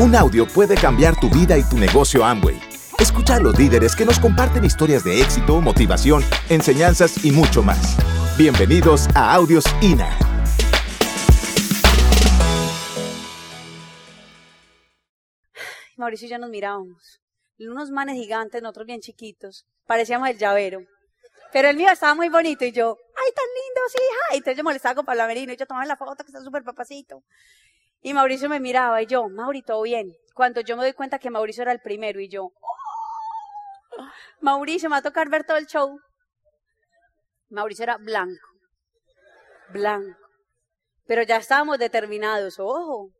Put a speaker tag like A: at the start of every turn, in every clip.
A: Un audio puede cambiar tu vida y tu negocio Amway. Escucha a los líderes que nos comparten historias de éxito, motivación, enseñanzas y mucho más. Bienvenidos a Audios INA.
B: Mauricio y yo nos mirábamos. Unos manes gigantes, nosotros bien chiquitos. Parecíamos el llavero. Pero el mío estaba muy bonito y yo, ¡ay, tan lindo, sí, hija! Y entonces yo molestaba con Pablo y yo tomaba la foto que está súper papacito. Y Mauricio me miraba y yo, Mauri, todo bien. Cuando yo me doy cuenta que Mauricio era el primero y yo, oh, Mauricio, me va a tocar ver todo el show. Mauricio era blanco, blanco. Pero ya estábamos determinados, ojo.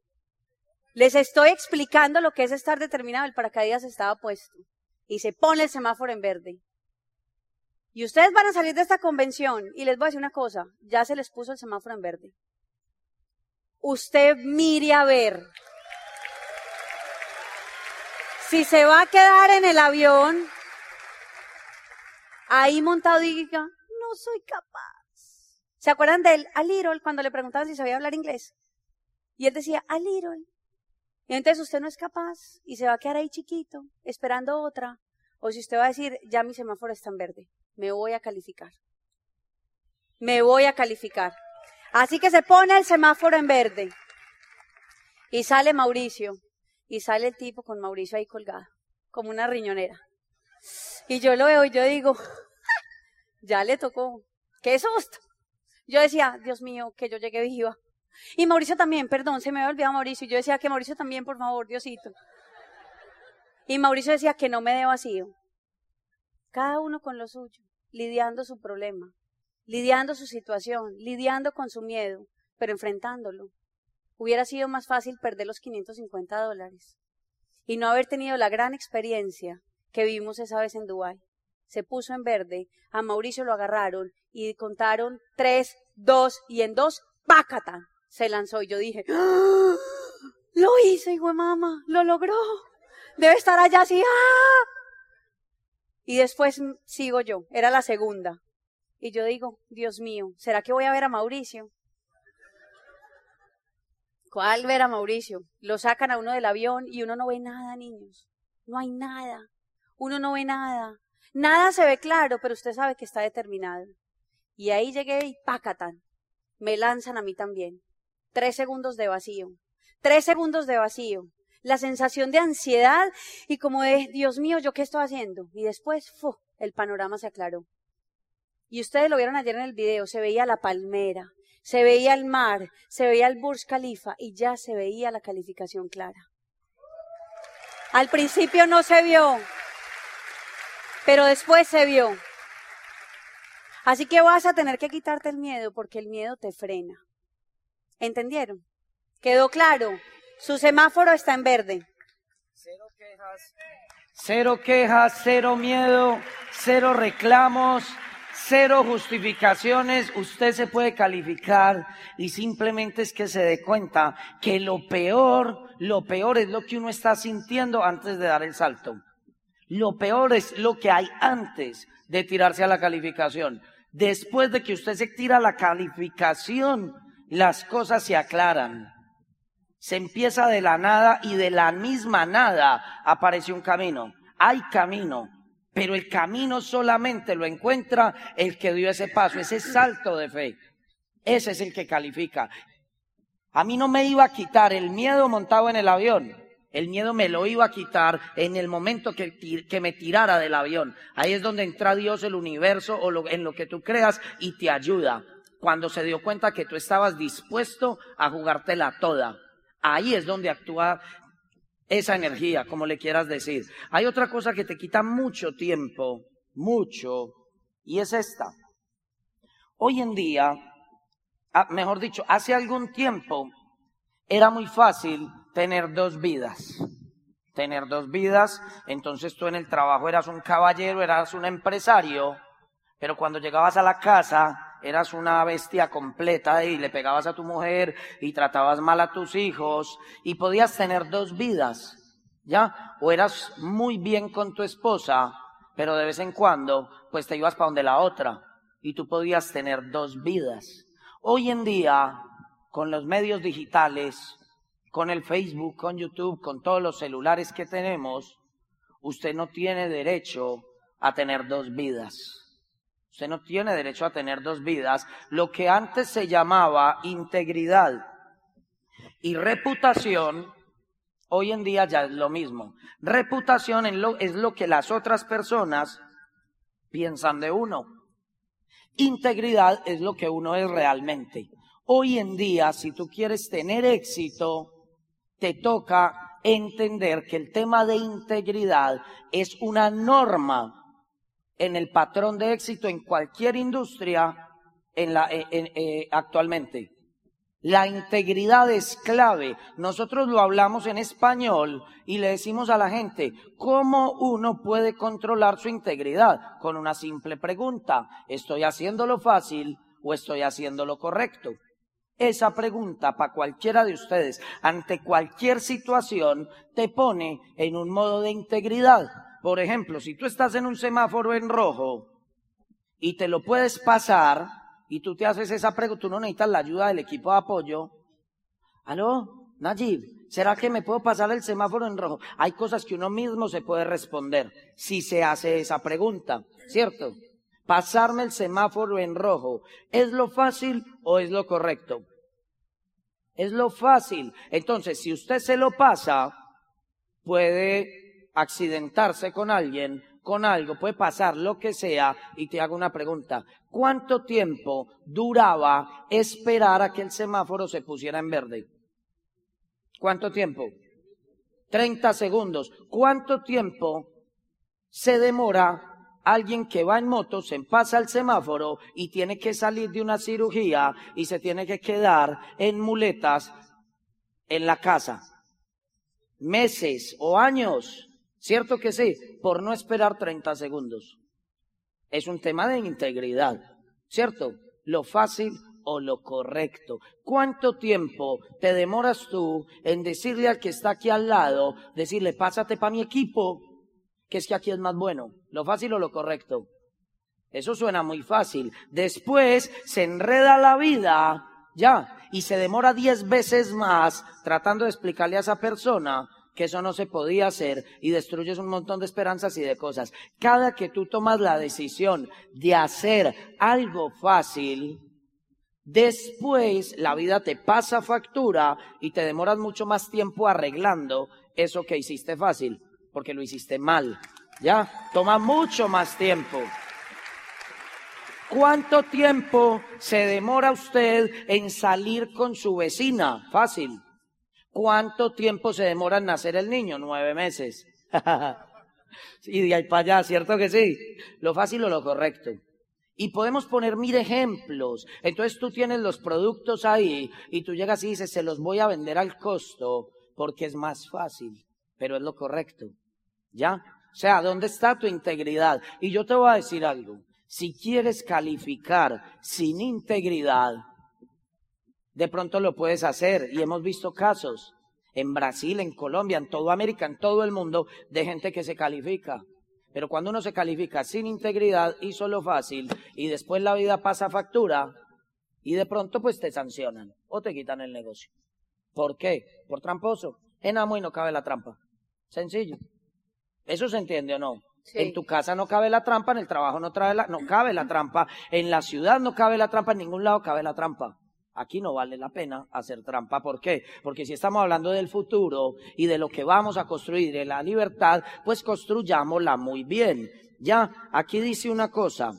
B: Les estoy explicando lo que es estar determinado. El paracaídas estaba puesto y se pone el semáforo en verde. Y ustedes van a salir de esta convención y les voy a decir una cosa, ya se les puso el semáforo en verde usted mire a ver. Si se va a quedar en el avión, ahí montado diga, no soy capaz. ¿Se acuerdan de él, a Little, cuando le preguntaban si sabía hablar inglés? Y él decía, a Little. Y entonces usted no es capaz y se va a quedar ahí chiquito, esperando otra. O si usted va a decir, ya mi semáforo está en verde, me voy a calificar. Me voy a calificar. Así que se pone el semáforo en verde. Y sale Mauricio. Y sale el tipo con Mauricio ahí colgado, como una riñonera. Y yo lo veo y yo digo, ya le tocó. ¡Qué susto! Yo decía, Dios mío, que yo llegué viva. Y Mauricio también, perdón, se me había olvidado Mauricio. Yo decía que Mauricio también, por favor, Diosito. Y Mauricio decía que no me dé vacío. Cada uno con lo suyo, lidiando su problema lidiando su situación, lidiando con su miedo, pero enfrentándolo. Hubiera sido más fácil perder los 550 dólares y no haber tenido la gran experiencia que vivimos esa vez en Dubái. Se puso en verde, a Mauricio lo agarraron y contaron tres, dos y en dos, ¡pácata! Se lanzó y yo dije, ¡Ah! lo hice, hijo de mamá, lo logró. Debe estar allá así, ¡ah! Y después sigo yo, era la segunda. Y yo digo, Dios mío, ¿será que voy a ver a Mauricio? ¿Cuál ver a Mauricio? Lo sacan a uno del avión y uno no ve nada, niños. No hay nada. Uno no ve nada. Nada se ve claro, pero usted sabe que está determinado. Y ahí llegué y pácatan. Me lanzan a mí también. Tres segundos de vacío. Tres segundos de vacío. La sensación de ansiedad y como de, Dios mío, ¿yo qué estoy haciendo? Y después, el panorama se aclaró. Y ustedes lo vieron ayer en el video, se veía la palmera, se veía el mar, se veía el Burj Khalifa y ya se veía la calificación clara. Al principio no se vio, pero después se vio. Así que vas a tener que quitarte el miedo porque el miedo te frena. ¿Entendieron? ¿Quedó claro? Su semáforo está en verde.
C: Cero quejas, cero quejas, cero miedo, cero reclamos cero justificaciones, usted se puede calificar y simplemente es que se dé cuenta que lo peor, lo peor es lo que uno está sintiendo antes de dar el salto. Lo peor es lo que hay antes de tirarse a la calificación. Después de que usted se tira a la calificación, las cosas se aclaran. Se empieza de la nada y de la misma nada aparece un camino. Hay camino, pero el camino solamente lo encuentra el que dio ese paso, ese salto de fe. Ese es el que califica. A mí no me iba a quitar el miedo montado en el avión. El miedo me lo iba a quitar en el momento que, me tirara del avión. Ahí es donde entra Dios, el universo o en lo que tú creas y te ayuda. Cuando se dio cuenta que tú estabas dispuesto a jugártela toda. Ahí es donde actúa esa energía, como le quieras decir. Hay otra cosa que te quita mucho tiempo, mucho, y es esta. Hoy en día, ah, mejor dicho, hace algún tiempo, era muy fácil tener dos vidas. Tener dos vidas, entonces tú en el trabajo eras un caballero, eras un empresario, pero cuando llegabas a la casa eras una bestia completa y le pegabas a tu mujer y tratabas mal a tus hijos y podías tener dos vidas, ¿ya? O eras muy bien con tu esposa, pero de vez en cuando pues te ibas para donde la otra y tú podías tener dos vidas. Hoy en día, con los medios digitales, con el Facebook, con YouTube, con todos los celulares que tenemos, usted no tiene derecho a tener dos vidas. Usted no tiene derecho a tener dos vidas. Lo que antes se llamaba integridad y reputación, hoy en día ya es lo mismo. Reputación es lo que las otras personas piensan de uno. Integridad es lo que uno es realmente. Hoy en día, si tú quieres tener éxito, te toca entender que el tema de integridad es una norma en el patrón de éxito en cualquier industria en la, eh, actualmente. La integridad es clave. Nosotros lo hablamos en español y le decimos a la gente, ¿cómo uno puede controlar su integridad? Con una simple pregunta, ¿estoy haciendo lo fácil o estoy haciendo lo correcto? Esa pregunta para cualquiera de ustedes, ante cualquier situación, te pone en un modo de integridad. Por ejemplo, si tú estás en un semáforo en rojo y te lo puedes pasar y tú te haces esa pregunta, tú no necesitas la ayuda del equipo de apoyo. ¿Aló? Najib, ¿será que me puedo pasar el semáforo en rojo? Hay cosas que uno mismo se puede responder si se hace esa pregunta, ¿cierto? pasarme el semáforo en rojo, ¿es lo fácil o es lo correcto? Es lo fácil. Entonces, si usted se lo pasa, puede accidentarse con alguien, con algo, puede pasar lo que sea, y te hago una pregunta. ¿Cuánto tiempo duraba esperar a que el semáforo se pusiera en verde? ¿Cuánto tiempo? 30 segundos. ¿Cuánto tiempo se demora alguien que va en moto se pasa el semáforo y tiene que salir de una cirugía y se tiene que quedar en muletas en la casa. Meses o años, ¿cierto que sí? Por no esperar 30 segundos. Es un tema de integridad, ¿cierto? Lo fácil o lo correcto. ¿Cuánto tiempo te demoras tú en decirle al que está aquí al lado, decirle, pásate para mi equipo, que es que aquí es más bueno, lo fácil o lo correcto. Eso suena muy fácil. Después se enreda la vida, ya, y se demora diez veces más tratando de explicarle a esa persona que eso no se podía hacer y destruyes un montón de esperanzas y de cosas. Cada que tú tomas la decisión de hacer algo fácil, después la vida te pasa factura y te demoras mucho más tiempo arreglando eso que hiciste fácil porque lo hiciste mal. ¿Ya? Toma mucho más tiempo. ¿Cuánto tiempo se demora usted en salir con su vecina? Fácil. ¿Cuánto tiempo se demora en nacer el niño? Nueve meses. y de ahí para allá, ¿cierto que sí? Lo fácil o lo correcto. Y podemos poner mil ejemplos. Entonces tú tienes los productos ahí y tú llegas y dices, se los voy a vender al costo porque es más fácil, pero es lo correcto. ¿Ya? O sea, ¿dónde está tu integridad? Y yo te voy a decir algo. Si quieres calificar sin integridad, de pronto lo puedes hacer. Y hemos visto casos en Brasil, en Colombia, en toda América, en todo el mundo, de gente que se califica. Pero cuando uno se califica sin integridad, hizo lo fácil y después la vida pasa factura y de pronto pues te sancionan o te quitan el negocio. ¿Por qué? Por tramposo. En amo y no cabe la trampa. Sencillo. ¿Eso se entiende o no? En tu casa no cabe la trampa, en el trabajo no, trae la, no cabe la trampa, en la ciudad no cabe la trampa, en ningún lado cabe la trampa. Aquí no vale la pena hacer trampa. ¿Por qué? Porque si estamos hablando del futuro y de lo que vamos a construir en la libertad, pues construyámosla muy bien. Ya, aquí dice una cosa,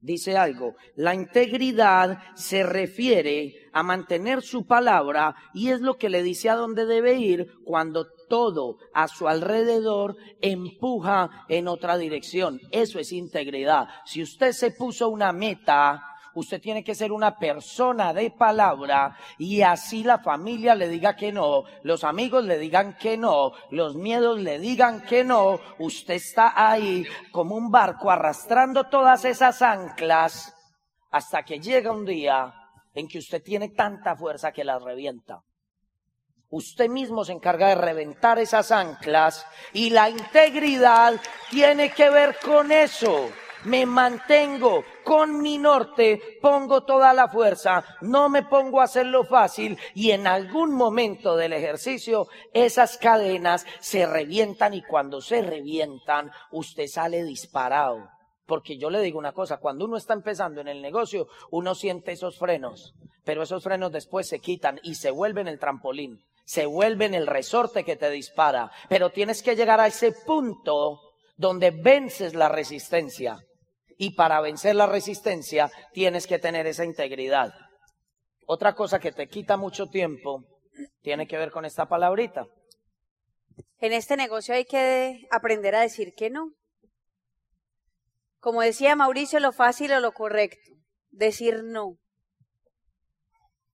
C: dice algo, la integridad se refiere a mantener su palabra y es lo que le dice a dónde debe ir cuando todo a su alrededor empuja en otra dirección. Eso es integridad. Si usted se puso una meta, usted tiene que ser una persona de palabra y así la familia le diga que no, los amigos le digan que no, los miedos le digan que no, usted está ahí como un barco arrastrando todas esas anclas hasta que llega un día en que usted tiene tanta fuerza que las revienta. Usted mismo se encarga de reventar esas anclas y la integridad tiene que ver con eso. Me mantengo con mi norte, pongo toda la fuerza, no me pongo a hacerlo fácil y en algún momento del ejercicio esas cadenas se revientan y cuando se revientan usted sale disparado. Porque yo le digo una cosa, cuando uno está empezando en el negocio, uno siente esos frenos, pero esos frenos después se quitan y se vuelven el trampolín, se vuelven el resorte que te dispara, pero tienes que llegar a ese punto donde vences la resistencia. Y para vencer la resistencia tienes que tener esa integridad. Otra cosa que te quita mucho tiempo tiene que ver con esta palabrita.
B: En este negocio hay que aprender a decir que no. Como decía Mauricio, lo fácil o lo correcto, decir no.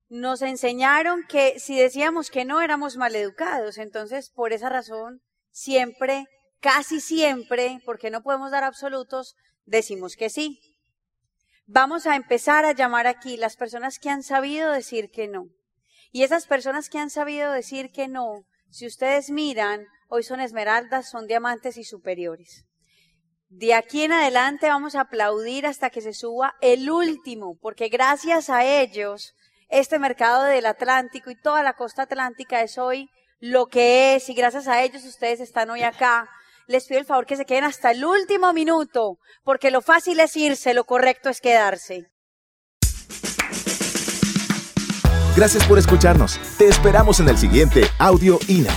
B: Nos enseñaron que si decíamos que no éramos maleducados, entonces por esa razón siempre, casi siempre, porque no podemos dar absolutos, decimos que sí. Vamos a empezar a llamar aquí las personas que han sabido decir que no. Y esas personas que han sabido decir que no, si ustedes miran, hoy son esmeraldas, son diamantes y superiores. De aquí en adelante vamos a aplaudir hasta que se suba el último, porque gracias a ellos, este mercado del Atlántico y toda la costa atlántica es hoy lo que es, y gracias a ellos ustedes están hoy acá. Les pido el favor que se queden hasta el último minuto, porque lo fácil es irse, lo correcto es quedarse.
A: Gracias por escucharnos. Te esperamos en el siguiente Audio INA.